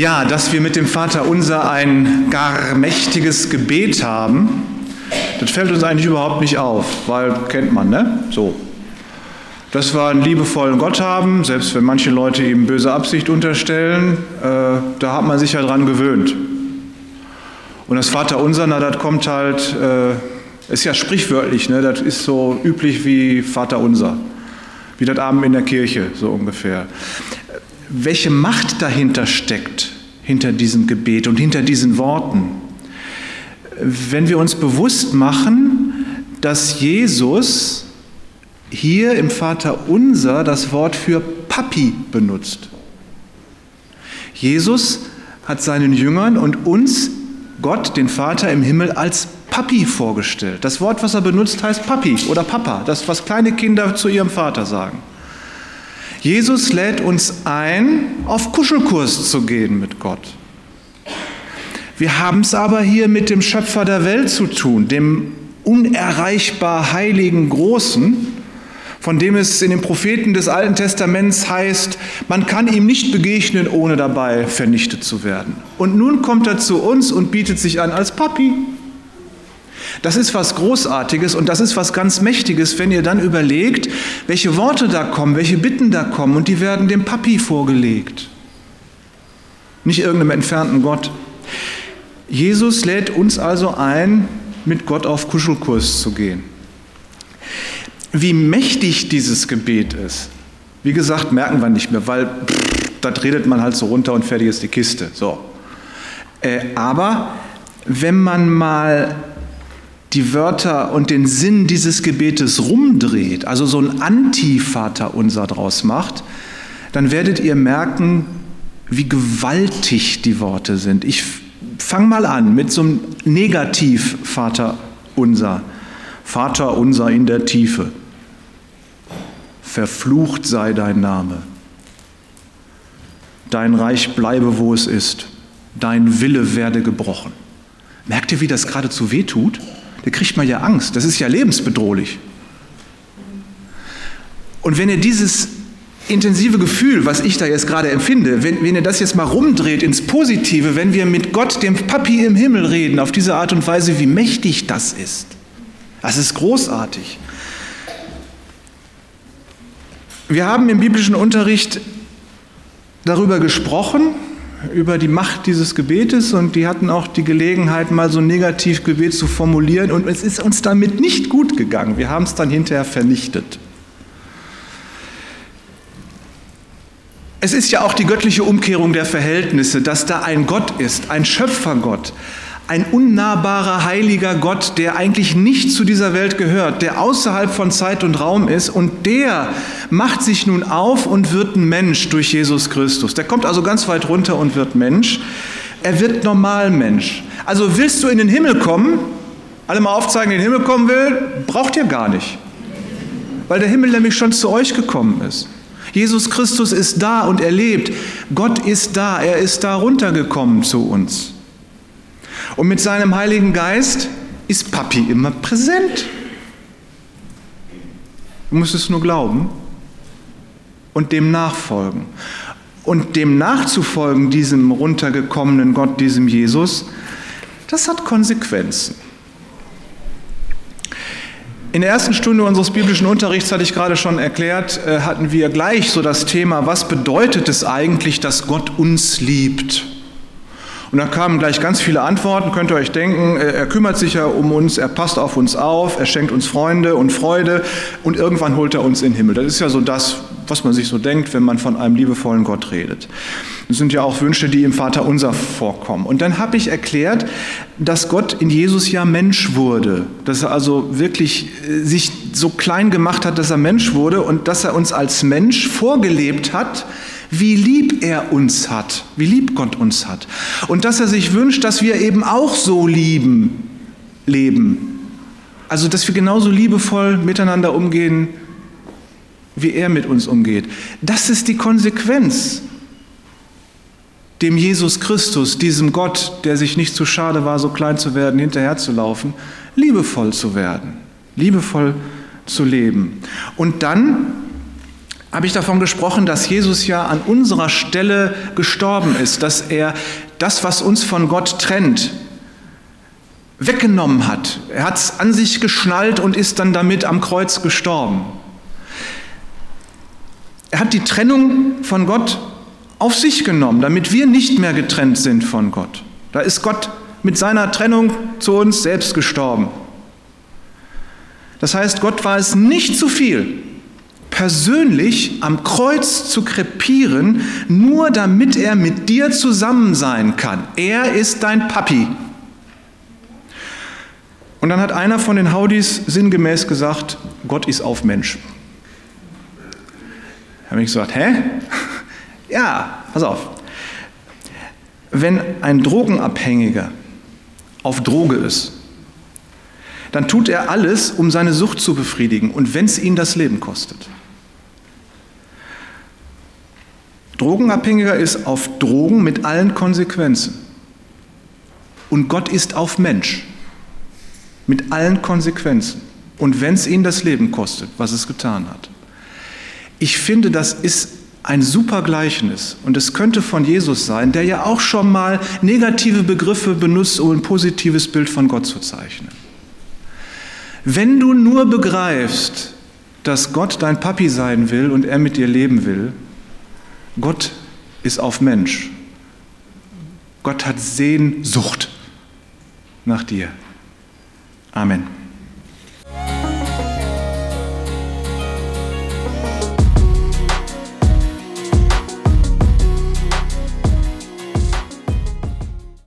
Ja, dass wir mit dem Vater unser ein gar mächtiges Gebet haben, das fällt uns eigentlich überhaupt nicht auf, weil kennt man, ne? So. Dass wir einen liebevollen Gott haben, selbst wenn manche Leute ihm böse Absicht unterstellen, äh, da hat man sich ja dran gewöhnt. Und das Vater unser, na, das kommt halt, äh, ist ja sprichwörtlich, ne? Das ist so üblich wie Vater unser. Wie das Abend in der Kirche, so ungefähr welche Macht dahinter steckt, hinter diesem Gebet und hinter diesen Worten. Wenn wir uns bewusst machen, dass Jesus hier im Vater unser das Wort für Papi benutzt. Jesus hat seinen Jüngern und uns Gott, den Vater im Himmel, als Papi vorgestellt. Das Wort, was er benutzt, heißt Papi oder Papa, das, was kleine Kinder zu ihrem Vater sagen. Jesus lädt uns ein, auf Kuschelkurs zu gehen mit Gott. Wir haben es aber hier mit dem Schöpfer der Welt zu tun, dem unerreichbar heiligen Großen, von dem es in den Propheten des Alten Testaments heißt, man kann ihm nicht begegnen, ohne dabei vernichtet zu werden. Und nun kommt er zu uns und bietet sich an als Papi. Das ist was Großartiges und das ist was ganz Mächtiges, wenn ihr dann überlegt, welche Worte da kommen, welche Bitten da kommen und die werden dem Papi vorgelegt. Nicht irgendeinem entfernten Gott. Jesus lädt uns also ein, mit Gott auf Kuschelkurs zu gehen. Wie mächtig dieses Gebet ist, wie gesagt, merken wir nicht mehr, weil da redet man halt so runter und fertig ist die Kiste. So. Äh, aber wenn man mal die Wörter und den Sinn dieses Gebetes rumdreht, also so ein Anti-Vater unser draus macht, dann werdet ihr merken, wie gewaltig die Worte sind. Ich fange mal an mit so einem Negativ-Vater unser. Vater unser in der Tiefe. Verflucht sei dein Name. Dein Reich bleibe, wo es ist. Dein Wille werde gebrochen. Merkt ihr, wie das geradezu wehtut? Da kriegt man ja Angst. Das ist ja lebensbedrohlich. Und wenn ihr dieses intensive Gefühl, was ich da jetzt gerade empfinde, wenn, wenn ihr das jetzt mal rumdreht ins Positive, wenn wir mit Gott, dem Papi im Himmel reden, auf diese Art und Weise, wie mächtig das ist. Das ist großartig. Wir haben im biblischen Unterricht darüber gesprochen, über die Macht dieses Gebetes und die hatten auch die Gelegenheit, mal so ein Negativgebet zu formulieren und es ist uns damit nicht gut gegangen. Wir haben es dann hinterher vernichtet. Es ist ja auch die göttliche Umkehrung der Verhältnisse, dass da ein Gott ist, ein Schöpfergott, ein unnahbarer, heiliger Gott, der eigentlich nicht zu dieser Welt gehört, der außerhalb von Zeit und Raum ist und der macht sich nun auf und wird ein Mensch durch Jesus Christus. Der kommt also ganz weit runter und wird Mensch. Er wird Normalmensch. Also willst du in den Himmel kommen, alle mal aufzeigen, den Himmel kommen will, braucht ihr gar nicht. Weil der Himmel nämlich schon zu euch gekommen ist. Jesus Christus ist da und er lebt. Gott ist da, er ist da runtergekommen zu uns. Und mit seinem Heiligen Geist ist Papi immer präsent. Du musst es nur glauben und dem nachfolgen. Und dem nachzufolgen, diesem runtergekommenen Gott, diesem Jesus, das hat Konsequenzen. In der ersten Stunde unseres biblischen Unterrichts, hatte ich gerade schon erklärt, äh, hatten wir gleich so das Thema, was bedeutet es eigentlich, dass Gott uns liebt? Und da kamen gleich ganz viele Antworten, könnt ihr euch denken, er kümmert sich ja um uns, er passt auf uns auf, er schenkt uns Freunde und Freude und irgendwann holt er uns in den Himmel. Das ist ja so das, was man sich so denkt, wenn man von einem liebevollen Gott redet. Das sind ja auch Wünsche, die im Vater unser vorkommen. Und dann habe ich erklärt, dass Gott in Jesus ja Mensch wurde, dass er also wirklich äh, sich so klein gemacht hat, dass er Mensch wurde und dass er uns als Mensch vorgelebt hat, wie lieb er uns hat, wie lieb Gott uns hat. Und dass er sich wünscht, dass wir eben auch so lieben, leben. Also, dass wir genauso liebevoll miteinander umgehen, wie er mit uns umgeht. Das ist die Konsequenz, dem Jesus Christus, diesem Gott, der sich nicht zu schade war, so klein zu werden, hinterherzulaufen, liebevoll zu werden, liebevoll zu leben. Und dann habe ich davon gesprochen, dass Jesus ja an unserer Stelle gestorben ist, dass er das, was uns von Gott trennt, weggenommen hat. Er hat es an sich geschnallt und ist dann damit am Kreuz gestorben. Er hat die Trennung von Gott auf sich genommen, damit wir nicht mehr getrennt sind von Gott. Da ist Gott mit seiner Trennung zu uns selbst gestorben. Das heißt, Gott war es nicht zu viel, persönlich am Kreuz zu krepieren, nur damit er mit dir zusammen sein kann. Er ist dein Papi. Und dann hat einer von den Haudis sinngemäß gesagt, Gott ist auf Mensch. Habe ich gesagt, hä? Ja, pass auf. Wenn ein Drogenabhängiger auf Droge ist, dann tut er alles, um seine Sucht zu befriedigen und wenn es ihn das Leben kostet. Drogenabhängiger ist auf Drogen mit allen Konsequenzen. Und Gott ist auf Mensch mit allen Konsequenzen. Und wenn es ihn das Leben kostet, was es getan hat. Ich finde, das ist ein super Gleichnis. Und es könnte von Jesus sein, der ja auch schon mal negative Begriffe benutzt, um ein positives Bild von Gott zu zeichnen. Wenn du nur begreifst, dass Gott dein Papi sein will und er mit dir leben will, Gott ist auf Mensch. Gott hat Sehnsucht nach dir. Amen.